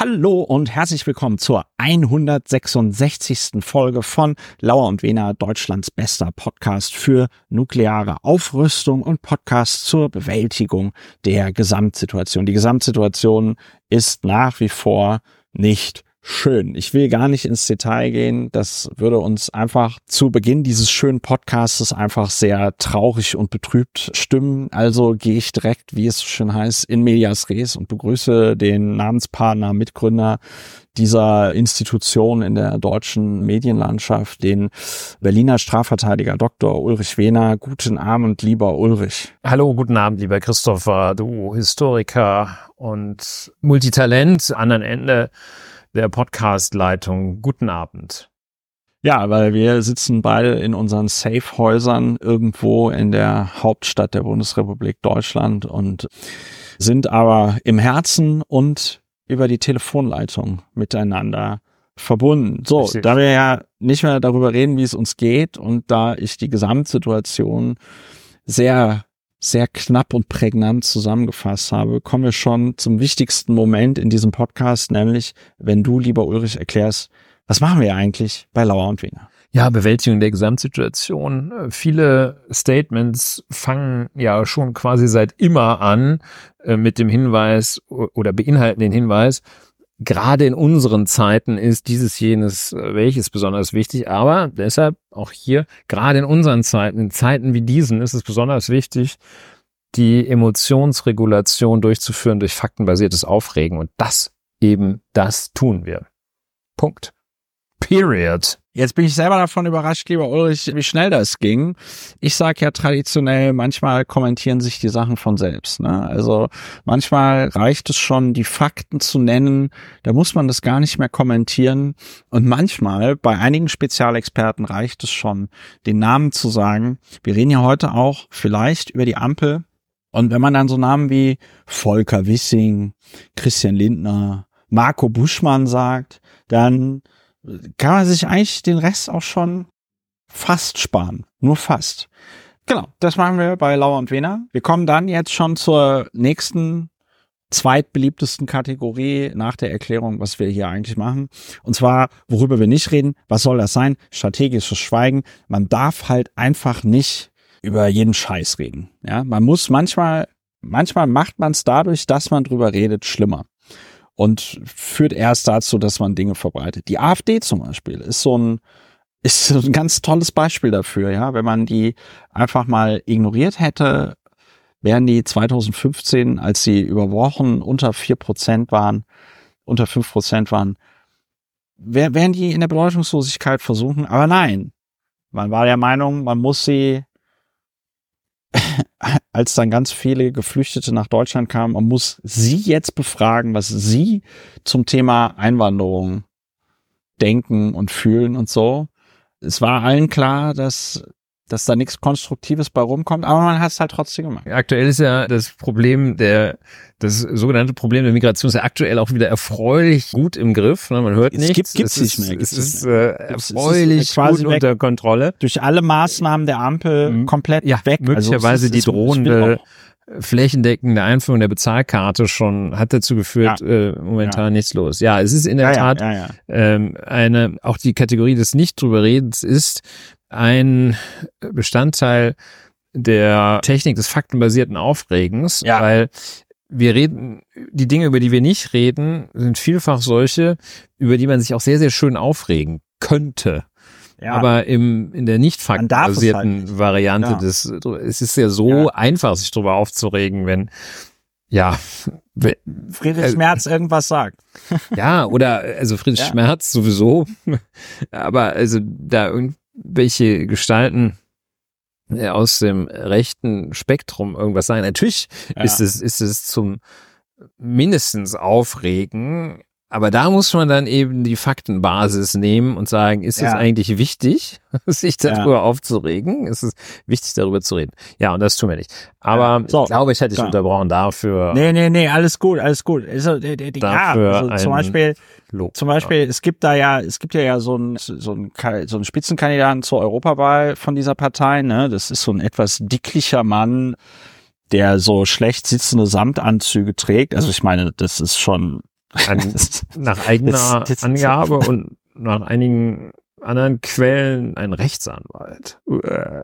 Hallo und herzlich willkommen zur 166. Folge von Lauer und Wena, Deutschlands bester Podcast für nukleare Aufrüstung und Podcast zur Bewältigung der Gesamtsituation. Die Gesamtsituation ist nach wie vor nicht schön. Ich will gar nicht ins Detail gehen. Das würde uns einfach zu Beginn dieses schönen Podcastes einfach sehr traurig und betrübt stimmen. Also gehe ich direkt, wie es schön heißt, in medias res und begrüße den Namenspartner, Mitgründer dieser Institution in der deutschen Medienlandschaft, den Berliner Strafverteidiger Dr. Ulrich Wehner. Guten Abend, lieber Ulrich. Hallo, guten Abend, lieber Christopher, du Historiker und Multitalent, anderen Ende der Podcast-Leitung. Guten Abend. Ja, weil wir sitzen beide in unseren Safe-Häusern irgendwo in der Hauptstadt der Bundesrepublik Deutschland und sind aber im Herzen und über die Telefonleitung miteinander verbunden. So, Richtig. da wir ja nicht mehr darüber reden, wie es uns geht und da ich die Gesamtsituation sehr sehr knapp und prägnant zusammengefasst habe, kommen wir schon zum wichtigsten Moment in diesem Podcast, nämlich wenn du, lieber Ulrich, erklärst, was machen wir eigentlich bei Lauer und Wiener? Ja, Bewältigung der Gesamtsituation. Viele Statements fangen ja schon quasi seit immer an äh, mit dem Hinweis oder beinhalten den Hinweis, gerade in unseren Zeiten ist dieses jenes äh, welches besonders wichtig, aber deshalb auch hier, gerade in unseren Zeiten, in Zeiten wie diesen ist es besonders wichtig, die Emotionsregulation durchzuführen durch faktenbasiertes Aufregen und das eben das tun wir. Punkt. Period. Jetzt bin ich selber davon überrascht, lieber Ulrich, wie schnell das ging. Ich sage ja traditionell, manchmal kommentieren sich die Sachen von selbst. Ne? Also manchmal reicht es schon, die Fakten zu nennen. Da muss man das gar nicht mehr kommentieren. Und manchmal, bei einigen Spezialexperten, reicht es schon, den Namen zu sagen. Wir reden ja heute auch vielleicht über die Ampel. Und wenn man dann so Namen wie Volker Wissing, Christian Lindner, Marco Buschmann sagt, dann kann man sich eigentlich den Rest auch schon fast sparen. Nur fast. Genau, das machen wir bei Lauer und Wena. Wir kommen dann jetzt schon zur nächsten zweitbeliebtesten Kategorie nach der Erklärung, was wir hier eigentlich machen. Und zwar, worüber wir nicht reden. Was soll das sein? Strategisches Schweigen. Man darf halt einfach nicht über jeden Scheiß reden. Ja, man muss manchmal, manchmal macht man es dadurch, dass man drüber redet, schlimmer und führt erst dazu, dass man Dinge verbreitet. Die AfD zum Beispiel ist so ein ist ein ganz tolles Beispiel dafür, ja. Wenn man die einfach mal ignoriert hätte, wären die 2015, als sie über Wochen unter vier Prozent waren, unter fünf Prozent waren, wären die in der Bedeutungslosigkeit versuchen. Aber nein, man war der Meinung, man muss sie als dann ganz viele Geflüchtete nach Deutschland kamen, man muss sie jetzt befragen, was sie zum Thema Einwanderung denken und fühlen und so. Es war allen klar, dass dass da nichts Konstruktives bei rumkommt, aber man hat es halt trotzdem gemacht. Aktuell ist ja das Problem der, das sogenannte Problem der Migration ist ja aktuell auch wieder erfreulich gut im Griff. Ne? Man hört es nichts. Gibt, es nicht mehr. Es ist äh, erfreulich gut unter Kontrolle. Durch alle Maßnahmen der Ampel mhm. komplett ja, weg. Möglicherweise also die drohende flächendeckende Einführung der Bezahlkarte schon hat dazu geführt, ja. äh, momentan ja. nichts los. Ja, es ist in der ja, Tat ähm, eine, auch die Kategorie des nicht drüber redens ist ein Bestandteil der Technik des faktenbasierten Aufregens, weil wir reden, die Dinge, über die wir nicht reden, sind vielfach solche, über die man sich auch sehr, sehr schön aufregen könnte. Ja. Aber im, in der nicht faktenbasierten halt Variante ja. des, es ist ja so ja. einfach, sich darüber aufzuregen, wenn, ja. Friedrich äh, Schmerz irgendwas sagt. ja, oder, also Friedrich Schmerz sowieso. Aber also da irgendwelche Gestalten äh, aus dem rechten Spektrum irgendwas sagen. Natürlich ist es, ist es zum mindestens aufregen, aber da muss man dann eben die Faktenbasis nehmen und sagen, ist ja. es eigentlich wichtig, sich darüber ja. aufzuregen? Ist es wichtig, darüber zu reden? Ja, und das tun wir nicht. Aber so, ich glaube, ich hätte dich unterbrochen dafür. Nee, nee, nee, alles gut, alles gut. Also, die, die, dafür ja, also zum Beispiel, Lob. zum Beispiel, es gibt da ja, es gibt ja ja so ein so so ein Spitzenkandidaten zur Europawahl von dieser Partei, ne? Das ist so ein etwas dicklicher Mann, der so schlecht sitzende Samtanzüge trägt. Also ich meine, das ist schon An, nach eigener das, das, Angabe und nach einigen anderen Quellen ein Rechtsanwalt.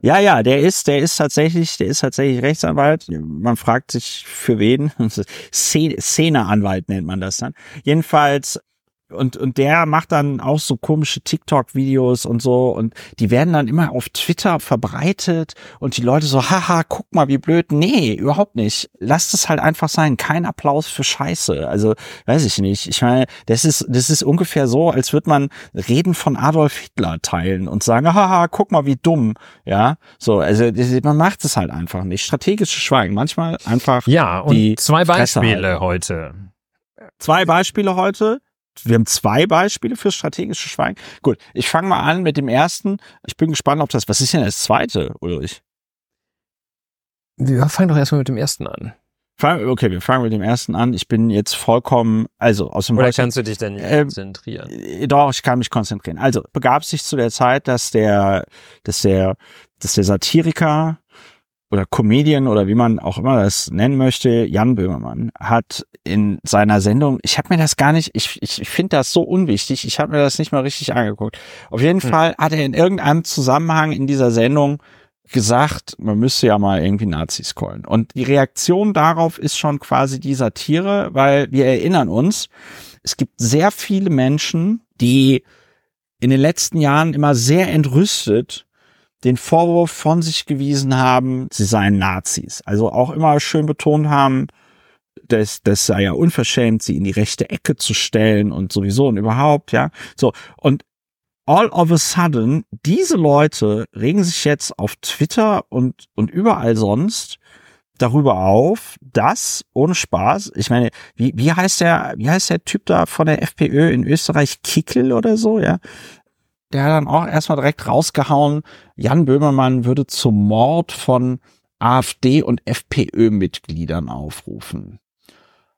Ja, ja, der ist, der ist tatsächlich, der ist tatsächlich Rechtsanwalt. Man fragt sich für wen. Szeneanwalt nennt man das dann. Jedenfalls und, und der macht dann auch so komische TikTok-Videos und so und die werden dann immer auf Twitter verbreitet und die Leute so, haha, guck mal, wie blöd. Nee, überhaupt nicht. Lasst es halt einfach sein. Kein Applaus für Scheiße. Also, weiß ich nicht. Ich meine, das ist, das ist ungefähr so, als würde man Reden von Adolf Hitler teilen und sagen, haha, guck mal, wie dumm. Ja, so, also man macht es halt einfach nicht. Strategisches Schweigen. Manchmal einfach. Ja, und die zwei Beispiele heute. Zwei Beispiele heute wir haben zwei Beispiele für strategische Schweigen. Gut, ich fange mal an mit dem ersten. Ich bin gespannt, ob das, was ist denn das zweite, Ulrich? Wir fangen doch erstmal mit dem ersten an. Okay, wir fangen mit dem ersten an. Ich bin jetzt vollkommen, also aus dem Oder Beispiel, kannst du dich denn nicht äh, konzentrieren? Doch, ich kann mich konzentrieren. Also begab sich zu der Zeit, dass der, dass der, dass der Satiriker oder Comedian oder wie man auch immer das nennen möchte, Jan Böhmermann hat in seiner Sendung, ich habe mir das gar nicht, ich, ich, ich finde das so unwichtig, ich habe mir das nicht mal richtig angeguckt. Auf jeden hm. Fall hat er in irgendeinem Zusammenhang in dieser Sendung gesagt, man müsste ja mal irgendwie Nazis callen. Und die Reaktion darauf ist schon quasi die Satire, weil wir erinnern uns, es gibt sehr viele Menschen, die in den letzten Jahren immer sehr entrüstet den Vorwurf von sich gewiesen haben, sie seien Nazis. Also auch immer schön betont haben, das, das sei ja unverschämt, sie in die rechte Ecke zu stellen und sowieso und überhaupt, ja. So. Und all of a sudden, diese Leute regen sich jetzt auf Twitter und, und überall sonst darüber auf, dass, ohne Spaß, ich meine, wie, wie heißt der, wie heißt der Typ da von der FPÖ in Österreich, Kickel oder so, ja? Der hat dann auch erstmal direkt rausgehauen, Jan Böhmermann würde zum Mord von AfD und FPÖ-Mitgliedern aufrufen.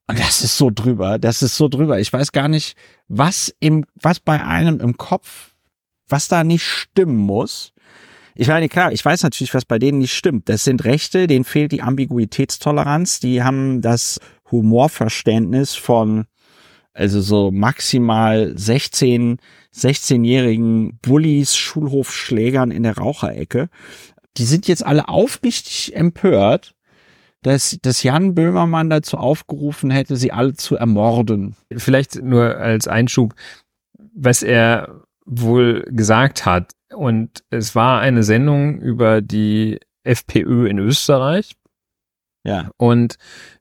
Und das ist so drüber, das ist so drüber. Ich weiß gar nicht, was im, was bei einem im Kopf, was da nicht stimmen muss. Ich meine, klar, ich weiß natürlich, was bei denen nicht stimmt. Das sind Rechte, denen fehlt die Ambiguitätstoleranz, die haben das Humorverständnis von, also so maximal 16, 16-jährigen Bullies, Schulhofschlägern in der Raucherecke. Die sind jetzt alle aufrichtig empört, dass, dass Jan Böhmermann dazu aufgerufen hätte, sie alle zu ermorden. Vielleicht nur als Einschub, was er wohl gesagt hat. Und es war eine Sendung über die FPÖ in Österreich. Ja. Und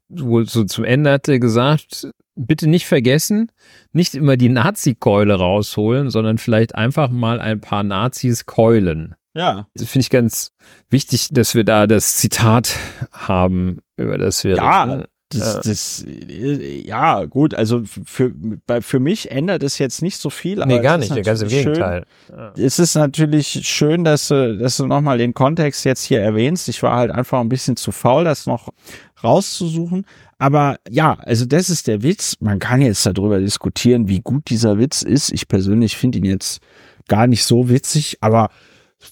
wohl so zum Ende hat er gesagt, bitte nicht vergessen, nicht immer die Nazi-Keule rausholen, sondern vielleicht einfach mal ein paar Nazis keulen. Ja. Das finde ich ganz wichtig, dass wir da das Zitat haben, über das wir. Ja, reden. Das, das, ja, gut, also für, für mich ändert es jetzt nicht so viel. nee, gar nicht, ganz im Gegenteil. Es ist natürlich schön, dass du, dass du nochmal den Kontext jetzt hier erwähnst. Ich war halt einfach ein bisschen zu faul, das noch rauszusuchen. Aber ja, also das ist der Witz. Man kann jetzt darüber diskutieren, wie gut dieser Witz ist. Ich persönlich finde ihn jetzt gar nicht so witzig, aber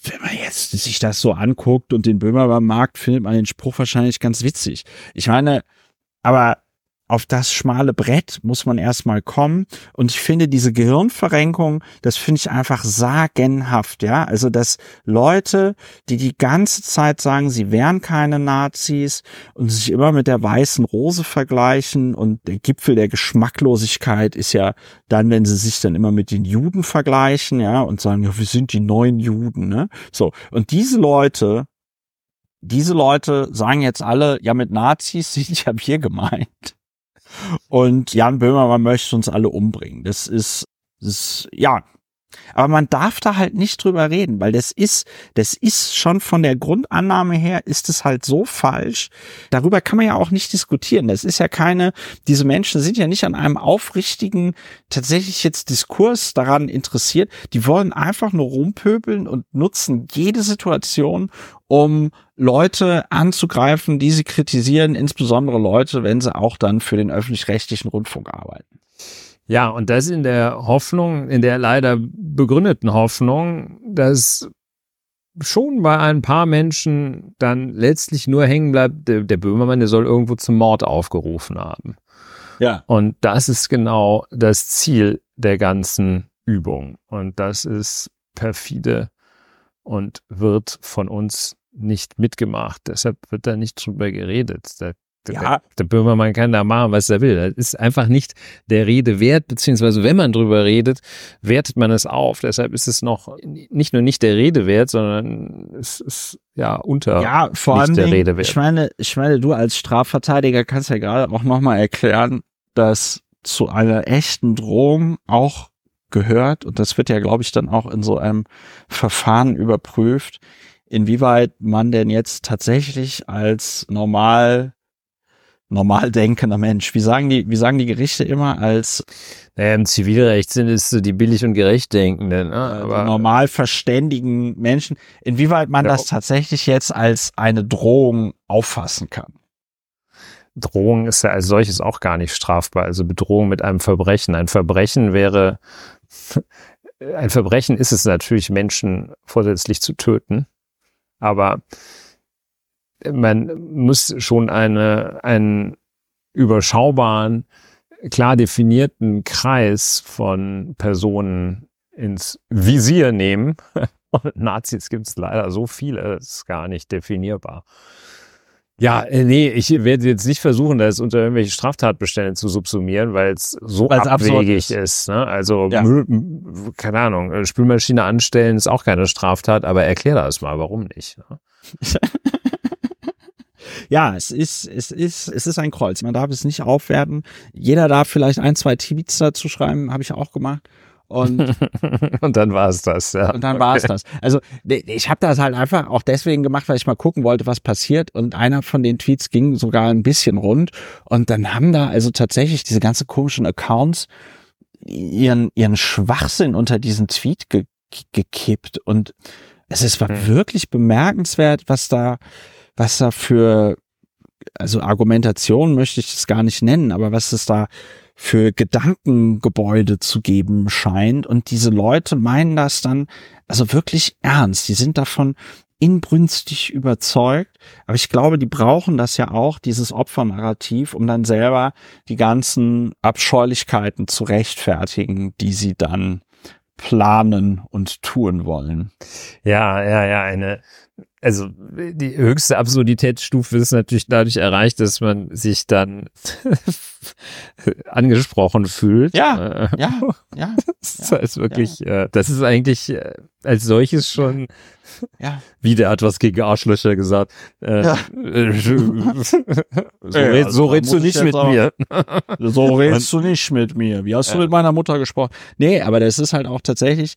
wenn man jetzt sich das so anguckt und den Böhmermann Markt, findet man den Spruch wahrscheinlich ganz witzig. Ich meine, aber auf das schmale Brett muss man erstmal kommen. Und ich finde diese Gehirnverrenkung, das finde ich einfach sagenhaft, ja. Also, dass Leute, die die ganze Zeit sagen, sie wären keine Nazis und sich immer mit der weißen Rose vergleichen und der Gipfel der Geschmacklosigkeit ist ja dann, wenn sie sich dann immer mit den Juden vergleichen, ja, und sagen, ja, wir sind die neuen Juden, ne. So. Und diese Leute, diese Leute sagen jetzt alle, ja, mit Nazis sind ja wir gemeint. Und Jan Böhmermann möchte uns alle umbringen. Das ist, das ist, ja. Aber man darf da halt nicht drüber reden, weil das ist, das ist schon von der Grundannahme her ist es halt so falsch. Darüber kann man ja auch nicht diskutieren. Das ist ja keine, diese Menschen sind ja nicht an einem aufrichtigen, tatsächlich jetzt Diskurs daran interessiert. Die wollen einfach nur rumpöbeln und nutzen jede Situation, um Leute anzugreifen, die sie kritisieren, insbesondere Leute, wenn sie auch dann für den öffentlich-rechtlichen Rundfunk arbeiten. Ja, und das in der Hoffnung, in der leider begründeten Hoffnung, dass schon bei ein paar Menschen dann letztlich nur hängen bleibt, der, der Böhmermann, der soll irgendwo zum Mord aufgerufen haben. Ja. Und das ist genau das Ziel der ganzen Übung. Und das ist perfide und wird von uns nicht mitgemacht. Deshalb wird da nicht drüber geredet. Da ja. Der, der Böhmermann kann da machen, was er will. Das ist einfach nicht der Rede wert, beziehungsweise wenn man drüber redet, wertet man es auf. Deshalb ist es noch nicht nur nicht der Rede wert, sondern es ist ja unter ja, vor allem der Rede wert. Ich meine, ich meine, du als Strafverteidiger kannst ja gerade auch nochmal erklären, dass zu einer echten Drohung auch gehört, und das wird ja, glaube ich, dann auch in so einem Verfahren überprüft, inwieweit man denn jetzt tatsächlich als normal normal denkender Mensch. Wie sagen die, wie sagen die Gerichte immer als naja, im Zivilrecht sind es so die billig und gerecht denkenden, ne? aber normal verständigen Menschen. Inwieweit man das tatsächlich jetzt als eine Drohung auffassen kann? Drohung ist ja als solches auch gar nicht strafbar. Also Bedrohung mit einem Verbrechen. Ein Verbrechen wäre, ein Verbrechen ist es natürlich, Menschen vorsätzlich zu töten. Aber man muss schon eine, einen überschaubaren, klar definierten Kreis von Personen ins Visier nehmen. Und Nazis gibt es leider so viele, das ist gar nicht definierbar. Ja, äh, nee, ich werde jetzt nicht versuchen, das unter irgendwelche Straftatbestände zu subsumieren, weil es so Weil's abwegig ist. ist ne? Also, ja. Müll, keine Ahnung, äh, Spülmaschine anstellen ist auch keine Straftat, aber erklär das mal, warum nicht? Ne? ja, es ist, es ist, es ist ein Kreuz. Man darf es nicht aufwerten. Jeder darf vielleicht ein, zwei Tweets dazu schreiben, habe ich auch gemacht. Und, und dann war es das, ja. Und dann war es das. Also ich habe das halt einfach auch deswegen gemacht, weil ich mal gucken wollte, was passiert. Und einer von den Tweets ging sogar ein bisschen rund. Und dann haben da also tatsächlich diese ganzen komischen Accounts ihren, ihren Schwachsinn unter diesen Tweet ge gekippt. Und es ist war mhm. wirklich bemerkenswert, was da, was da für, also Argumentation möchte ich das gar nicht nennen, aber was es da für Gedankengebäude zu geben scheint. Und diese Leute meinen das dann also wirklich ernst. Die sind davon inbrünstig überzeugt. Aber ich glaube, die brauchen das ja auch, dieses Opfernarrativ, um dann selber die ganzen Abscheulichkeiten zu rechtfertigen, die sie dann planen und tun wollen. Ja, ja, ja, eine also die höchste Absurditätsstufe ist natürlich dadurch erreicht, dass man sich dann angesprochen fühlt. Ja, äh, ja, ja. Das ja, ist wirklich, ja. äh, das ist eigentlich äh, als solches schon, ja. wie der hat was gegen Arschlöcher gesagt. Äh, ja. so, red, also, so redest du nicht mit mir. so redest du nicht mit mir. Wie hast du mit meiner Mutter gesprochen? Nee, aber das ist halt auch tatsächlich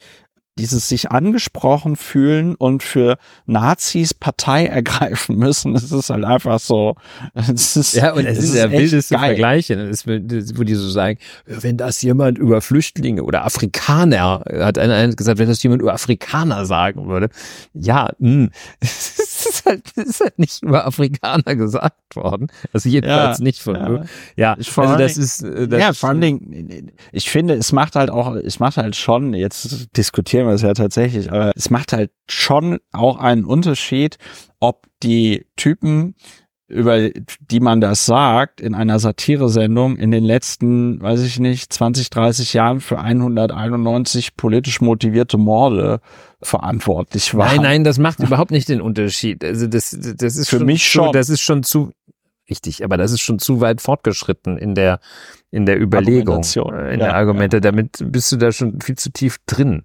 dieses sich angesprochen fühlen und für Nazis Partei ergreifen müssen, das ist halt einfach so. Das ist, ja, und es ist der wildeste Vergleich, wo die so sagen, wenn das jemand über Flüchtlinge oder Afrikaner, hat einer gesagt, wenn das jemand über Afrikaner sagen würde, ja, mh, es ist halt, ist halt nicht über Afrikaner gesagt worden. Also jedenfalls ja, nicht von, ja, ja also das ist, äh, das ja, vor allen Dingen, ich finde, es macht halt auch, es macht halt schon, jetzt diskutieren wir es ja tatsächlich, aber es macht halt schon auch einen Unterschied, ob die Typen, über die man das sagt, in einer Satiresendung in den letzten, weiß ich nicht, 20, 30 Jahren für 191 politisch motivierte Morde verantwortlich waren. Nein, nein, das macht überhaupt nicht den Unterschied. Also das, das ist für schon, mich schon. Das ist schon zu, richtig, aber das ist schon zu weit fortgeschritten in der, in der Überlegung, äh, in ja, der Argumente. Ja. Damit bist du da schon viel zu tief drin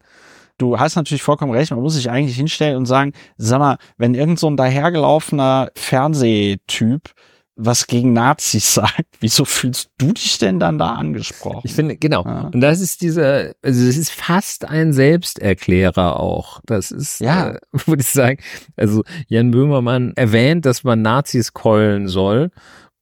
du hast natürlich vollkommen recht, man muss sich eigentlich hinstellen und sagen, sag mal, wenn irgend so ein dahergelaufener Fernsehtyp was gegen Nazis sagt, wieso fühlst du dich denn dann da angesprochen? Ich finde, genau. Ja. Und das ist dieser, also das ist fast ein Selbsterklärer auch. Das ist, ja, äh, würde ich sagen, also Jan Böhmermann erwähnt, dass man Nazis keulen soll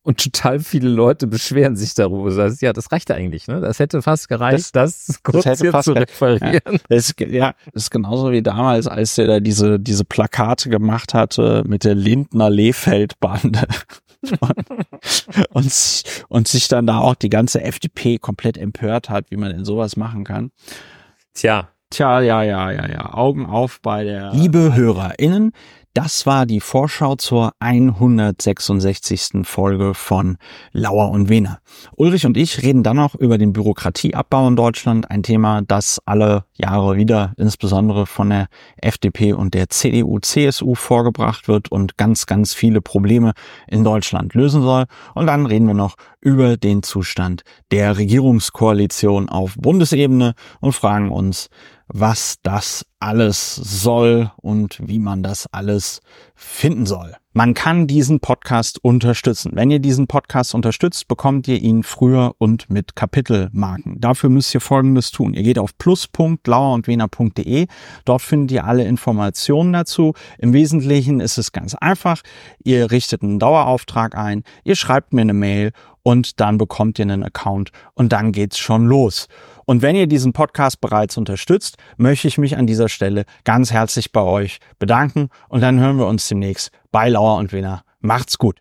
und total viele Leute beschweren sich darüber. Das heißt, ja, das reicht eigentlich, ne? Das hätte fast gereicht, das, das kurz das hier zu referieren. Ja, das ist, ja, das ist genauso wie damals, als der da diese, diese Plakate gemacht hatte mit der Lindner Lehfeldbande. und, und sich dann da auch die ganze FDP komplett empört hat, wie man denn sowas machen kann. Tja. Tja, ja, ja, ja, ja. Augen auf bei der. Liebe HörerInnen, Das war die Vorschau zur 166. Folge von Lauer und Wehner. Ulrich und ich reden dann noch über den Bürokratieabbau in Deutschland, ein Thema, das alle Jahre wieder insbesondere von der FDP und der CDU, CSU vorgebracht wird und ganz, ganz viele Probleme in Deutschland lösen soll. Und dann reden wir noch über den Zustand der Regierungskoalition auf Bundesebene und fragen uns, was das alles soll und wie man das alles finden soll. Man kann diesen Podcast unterstützen. Wenn ihr diesen Podcast unterstützt, bekommt ihr ihn früher und mit Kapitelmarken. Dafür müsst ihr Folgendes tun. Ihr geht auf plus.lauerundwener.de. Dort findet ihr alle Informationen dazu. Im Wesentlichen ist es ganz einfach. Ihr richtet einen Dauerauftrag ein, ihr schreibt mir eine Mail und dann bekommt ihr einen Account und dann geht's schon los. Und wenn ihr diesen Podcast bereits unterstützt, möchte ich mich an dieser Stelle ganz herzlich bei euch bedanken und dann hören wir uns demnächst bei Lauer und Wiener. Macht's gut.